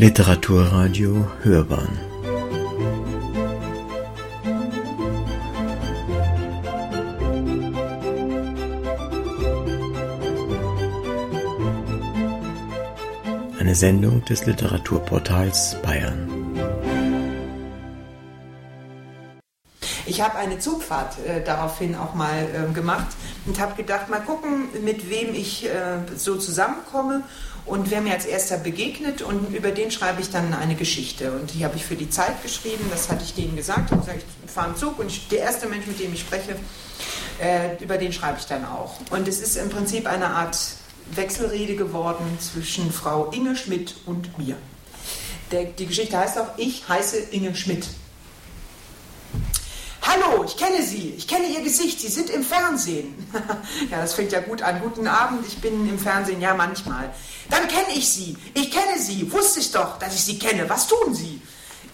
Literaturradio Hörbahn Eine Sendung des Literaturportals Bayern. Ich habe eine Zugfahrt äh, daraufhin auch mal äh, gemacht und habe gedacht, mal gucken, mit wem ich äh, so zusammenkomme und wer mir als erster begegnet und über den schreibe ich dann eine Geschichte. Und die habe ich für die Zeit geschrieben, das hatte ich denen gesagt. Und gesagt, ich fahre einen Zug und ich, der erste Mensch, mit dem ich spreche, äh, über den schreibe ich dann auch. Und es ist im Prinzip eine Art Wechselrede geworden zwischen Frau Inge Schmidt und mir. Der, die Geschichte heißt auch, ich heiße Inge Schmidt. Ich kenne Sie, ich kenne Ihr Gesicht, Sie sind im Fernsehen. ja, das fängt ja gut an. Guten Abend, ich bin im Fernsehen, ja manchmal. Dann kenne ich Sie, ich kenne Sie, wusste ich doch, dass ich Sie kenne. Was tun Sie?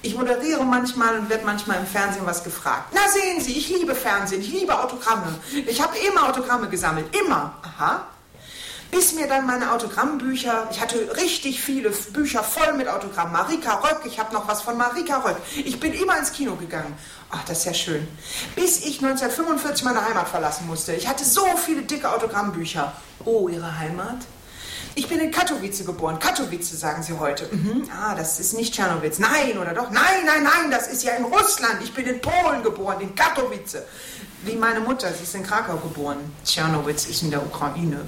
Ich moderiere manchmal und werde manchmal im Fernsehen was gefragt. Na sehen Sie, ich liebe Fernsehen, ich liebe Autogramme. Ich habe immer Autogramme gesammelt, immer. Aha, bis mir dann meine Autogrammbücher, ich hatte richtig viele Bücher voll mit Autogrammen. Marika Röck, ich habe noch was von Marika Röck. Ich bin immer ins Kino gegangen. Ach, das ist ja schön. Bis ich 1945 meine Heimat verlassen musste. Ich hatte so viele dicke Autogrammbücher. Oh, Ihre Heimat? Ich bin in Katowice geboren. Katowice sagen Sie heute. Mhm. Ah, das ist nicht Tschernowitz. Nein, oder doch? Nein, nein, nein, das ist ja in Russland. Ich bin in Polen geboren, in Katowice. Wie meine Mutter, sie ist in Krakau geboren. Tschernowitz ist in der Ukraine.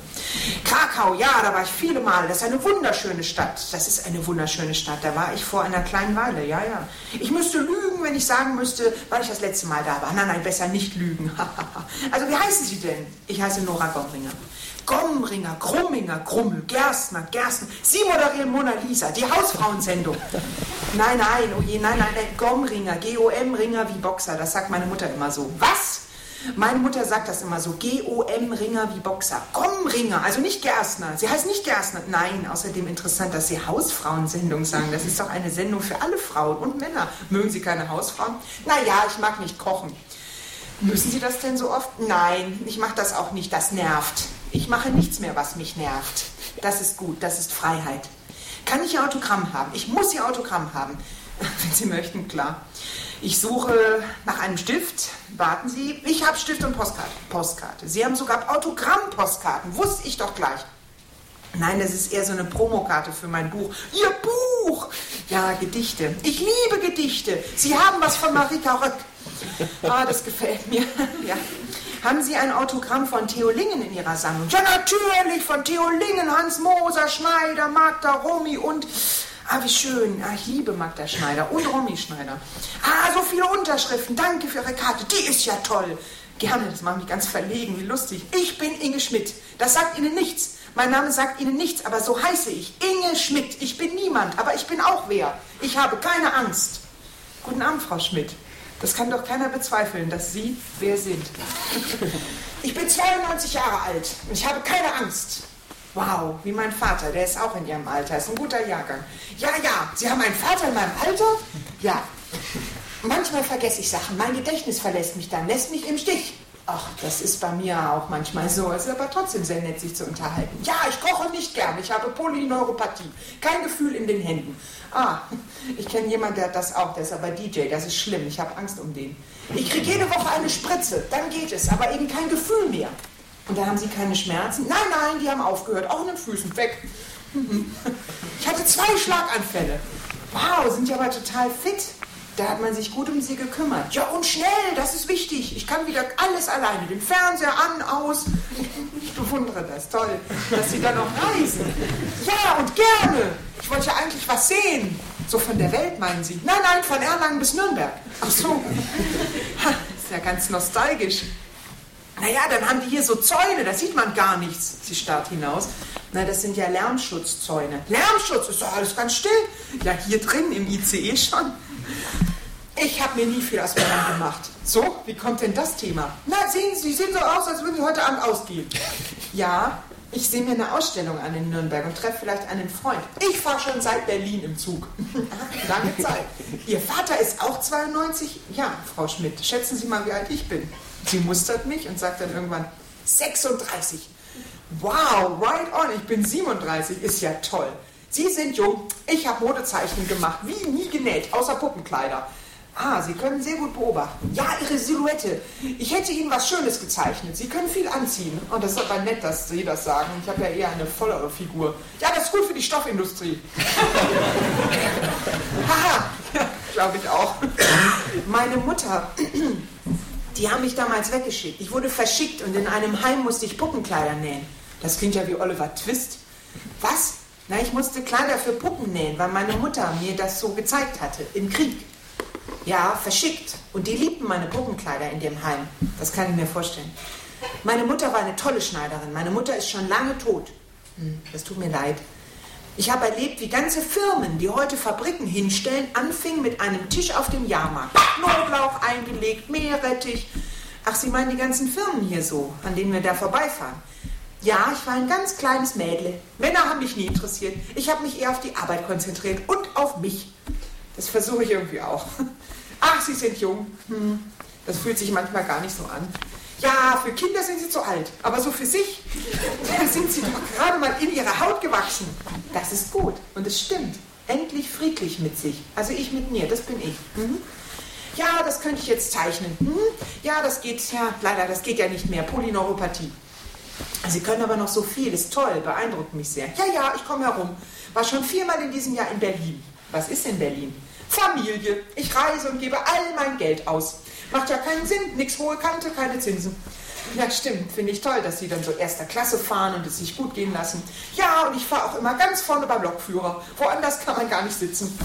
Krakau, ja, da war ich viele Male. Das ist eine wunderschöne Stadt. Das ist eine wunderschöne Stadt. Da war ich vor einer kleinen Weile, ja, ja. Ich müsste lügen, wenn ich sagen müsste, wann ich das letzte Mal da war. Nein, nein, besser nicht lügen. also, wie heißen Sie denn? Ich heiße Nora Gomringer. Gomringer, Grumminger, Grummel, Gerstner, Gerstner. Sie moderieren Mona Lisa, die Hausfrauensendung. Nein, nein, oh je, nein, nein, nein, Gomringer, G-O-M-Ringer wie Boxer, das sagt meine Mutter immer so. Was? Meine Mutter sagt das immer so, G-O-M-Ringer wie Boxer. Gomringer, also nicht Gerstner. Sie heißt nicht Gerstner. Nein, außerdem interessant, dass Sie Hausfrauensendung sagen. Das ist doch eine Sendung für alle Frauen und Männer. Mögen Sie keine Hausfrauen? Naja, ich mag nicht kochen. Müssen Sie das denn so oft? Nein, ich mache das auch nicht. Das nervt. Ich mache nichts mehr, was mich nervt. Das ist gut, das ist Freiheit. Kann ich Ihr Autogramm haben? Ich muss Ihr Autogramm haben. Wenn Sie möchten, klar. Ich suche nach einem Stift. Warten Sie. Ich habe Stift und Postkarte. Postkarte. Sie haben sogar Autogramm-Postkarten. Wusste ich doch gleich. Nein, das ist eher so eine Promokarte für mein Buch. Ihr Buch! Ja, Gedichte. Ich liebe Gedichte. Sie haben was von Marika Röck. Ah, das gefällt mir. ja. Haben Sie ein Autogramm von Theo Lingen in Ihrer Sammlung? Ja, natürlich, von Theo Lingen, Hans Moser, Schneider, Magda Romy und... Ah, wie schön. Ah, ich liebe Magda Schneider und Romy Schneider. Ah, so viele Unterschriften. Danke für Ihre Karte. Die ist ja toll. Gerne, das macht mich ganz verlegen. Wie lustig. Ich bin Inge Schmidt. Das sagt Ihnen nichts. Mein Name sagt Ihnen nichts, aber so heiße ich. Inge Schmidt. Ich bin niemand, aber ich bin auch wer. Ich habe keine Angst. Guten Abend, Frau Schmidt. Das kann doch keiner bezweifeln, dass Sie wer sind. Ich bin 92 Jahre alt und ich habe keine Angst. Wow, wie mein Vater, der ist auch in Ihrem Alter, ist ein guter Jahrgang. Ja, ja, Sie haben einen Vater in meinem Alter? Ja. Manchmal vergesse ich Sachen, mein Gedächtnis verlässt mich dann, lässt mich im Stich. Ach, das ist bei mir auch manchmal so. Es ist aber trotzdem sehr nett, sich zu unterhalten. Ja, ich koche nicht gern. Ich habe Polyneuropathie. Kein Gefühl in den Händen. Ah, ich kenne jemanden, der hat das auch. Der ist aber DJ. Das ist schlimm. Ich habe Angst um den. Ich kriege jede Woche eine Spritze. Dann geht es. Aber eben kein Gefühl mehr. Und da haben sie keine Schmerzen? Nein, nein, die haben aufgehört. Auch in den Füßen. Weg. Ich hatte zwei Schlaganfälle. Wow, sind die aber total fit. Da hat man sich gut um sie gekümmert. Ja, und schnell, das ist wichtig. Ich kann wieder alles alleine. Den Fernseher an, aus. Ich bewundere das. Toll, dass Sie da noch reisen. Ja, und gerne. Ich wollte ja eigentlich was sehen. So von der Welt, meinen Sie? Nein, nein, von Erlangen bis Nürnberg. Ach so. Ha, ist ja ganz nostalgisch. Naja, dann haben die hier so Zäune, da sieht man gar nichts. Sie starrt hinaus. Na, das sind ja Lärmschutzzäune. Lärmschutz ist doch alles ganz still. Ja, hier drin im ICE schon. Ich habe mir nie viel aus Männern gemacht. So, wie kommt denn das Thema? Na, sehen Sie, Sie sehen so aus, als würden Sie heute Abend ausgehen. Ja, ich sehe mir eine Ausstellung an in Nürnberg und treffe vielleicht einen Freund. Ich fahre schon seit Berlin im Zug. Lange Zeit. Ihr Vater ist auch 92? Ja, Frau Schmidt, schätzen Sie mal, wie alt ich bin. Sie mustert mich und sagt dann irgendwann 36. Wow, right on, ich bin 37, ist ja toll. Sie sind jung. Ich habe Modezeichen gemacht, wie nie genäht, außer Puppenkleider. Ah, Sie können sehr gut beobachten. Ja, Ihre Silhouette. Ich hätte Ihnen was Schönes gezeichnet. Sie können viel anziehen. Und das ist aber nett, dass Sie das sagen. Ich habe ja eher eine vollere Figur. Ja, das ist gut für die Stoffindustrie. Haha, ja, glaube ich auch. Meine Mutter, die haben mich damals weggeschickt. Ich wurde verschickt und in einem Heim musste ich Puppenkleider nähen. Das klingt ja wie Oliver Twist. Was? Na, ich musste Kleider für Puppen nähen, weil meine Mutter mir das so gezeigt hatte, im Krieg. Ja, verschickt. Und die liebten meine Puppenkleider in dem Heim. Das kann ich mir vorstellen. Meine Mutter war eine tolle Schneiderin. Meine Mutter ist schon lange tot. Hm, das tut mir leid. Ich habe erlebt, wie ganze Firmen, die heute Fabriken hinstellen, anfingen mit einem Tisch auf dem Jahrmarkt. Knoblauch eingelegt, Meerrettich. Ach, Sie meinen die ganzen Firmen hier so, an denen wir da vorbeifahren. Ja, ich war ein ganz kleines Mädle. Männer haben mich nie interessiert. Ich habe mich eher auf die Arbeit konzentriert und auf mich. Das versuche ich irgendwie auch. Ach, Sie sind jung. Hm, das fühlt sich manchmal gar nicht so an. Ja, für Kinder sind Sie zu alt, aber so für sich, sind Sie doch gerade mal in Ihre Haut gewachsen. Das ist gut und es stimmt. Endlich friedlich mit sich. Also ich mit mir, das bin ich. Mhm. Ja, das könnte ich jetzt zeichnen. Mhm. Ja, das geht, ja, leider, das geht ja nicht mehr. Polyneuropathie. Sie können aber noch so viel, ist toll, beeindruckt mich sehr. Ja, ja, ich komme herum. War schon viermal in diesem Jahr in Berlin. Was ist in Berlin? Familie. Ich reise und gebe all mein Geld aus. Macht ja keinen Sinn. Nix hohe Kante, keine Zinsen. Ja, stimmt. Finde ich toll, dass Sie dann so erster Klasse fahren und es sich gut gehen lassen. Ja, und ich fahre auch immer ganz vorne beim Lokführer. Woanders kann man gar nicht sitzen.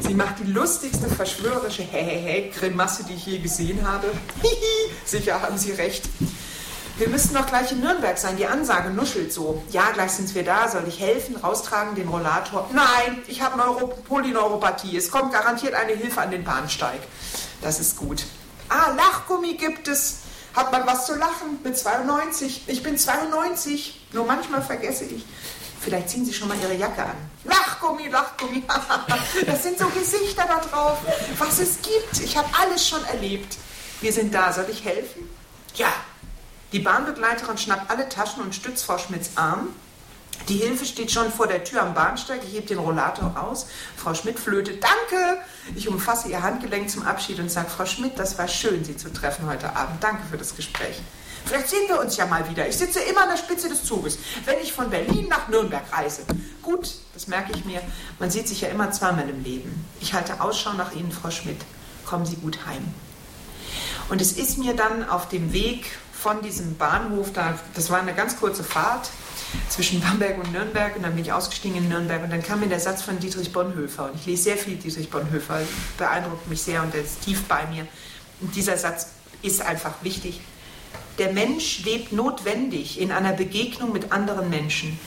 Sie macht die lustigste verschwörerische Hehehe-Grimasse, die ich je gesehen habe. Hihi, sicher haben Sie recht. Wir müssten doch gleich in Nürnberg sein. Die Ansage nuschelt so. Ja, gleich sind wir da. Soll ich helfen? Raustragen den Rollator? Nein, ich habe Neuro Polyneuropathie. Es kommt garantiert eine Hilfe an den Bahnsteig. Das ist gut. Ah, Lachgummi gibt es. Hat man was zu lachen? Mit 92. Ich bin 92. Nur manchmal vergesse ich. Vielleicht ziehen Sie schon mal Ihre Jacke an. Lachgummi, Lachgummi. das sind so Gesichter da drauf. Was es gibt. Ich habe alles schon erlebt. Wir sind da. Soll ich helfen? Ja, die Bahnbegleiterin schnappt alle Taschen und stützt Frau Schmidts Arm. Die Hilfe steht schon vor der Tür am Bahnsteig. Ich hebe den Rollator aus. Frau Schmidt flötet. Danke! Ich umfasse ihr Handgelenk zum Abschied und sage, Frau Schmidt, das war schön, Sie zu treffen heute Abend. Danke für das Gespräch. Vielleicht sehen wir uns ja mal wieder. Ich sitze immer an der Spitze des Zuges, wenn ich von Berlin nach Nürnberg reise. Gut, das merke ich mir. Man sieht sich ja immer zweimal im Leben. Ich halte Ausschau nach Ihnen, Frau Schmidt. Kommen Sie gut heim. Und es ist mir dann auf dem Weg von diesem Bahnhof, da, das war eine ganz kurze Fahrt zwischen Bamberg und Nürnberg und dann bin ich ausgestiegen in Nürnberg und dann kam mir der Satz von Dietrich Bonhoeffer und ich lese sehr viel Dietrich Bonhoeffer, beeindruckt mich sehr und er ist tief bei mir. Und dieser Satz ist einfach wichtig. Der Mensch lebt notwendig in einer Begegnung mit anderen Menschen.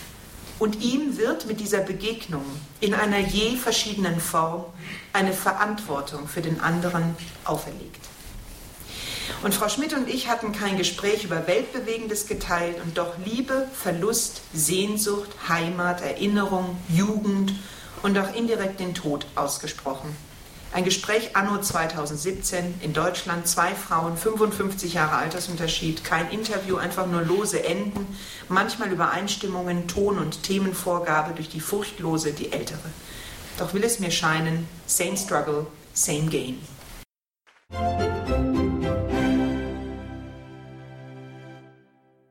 Und ihm wird mit dieser Begegnung in einer je verschiedenen Form eine Verantwortung für den anderen auferlegt. Und Frau Schmidt und ich hatten kein Gespräch über Weltbewegendes geteilt und doch Liebe, Verlust, Sehnsucht, Heimat, Erinnerung, Jugend und auch indirekt den Tod ausgesprochen. Ein Gespräch anno 2017 in Deutschland, zwei Frauen, 55 Jahre Altersunterschied, kein Interview, einfach nur lose Enden, manchmal Übereinstimmungen, Ton- und Themenvorgabe durch die furchtlose, die ältere. Doch will es mir scheinen, same struggle, same gain.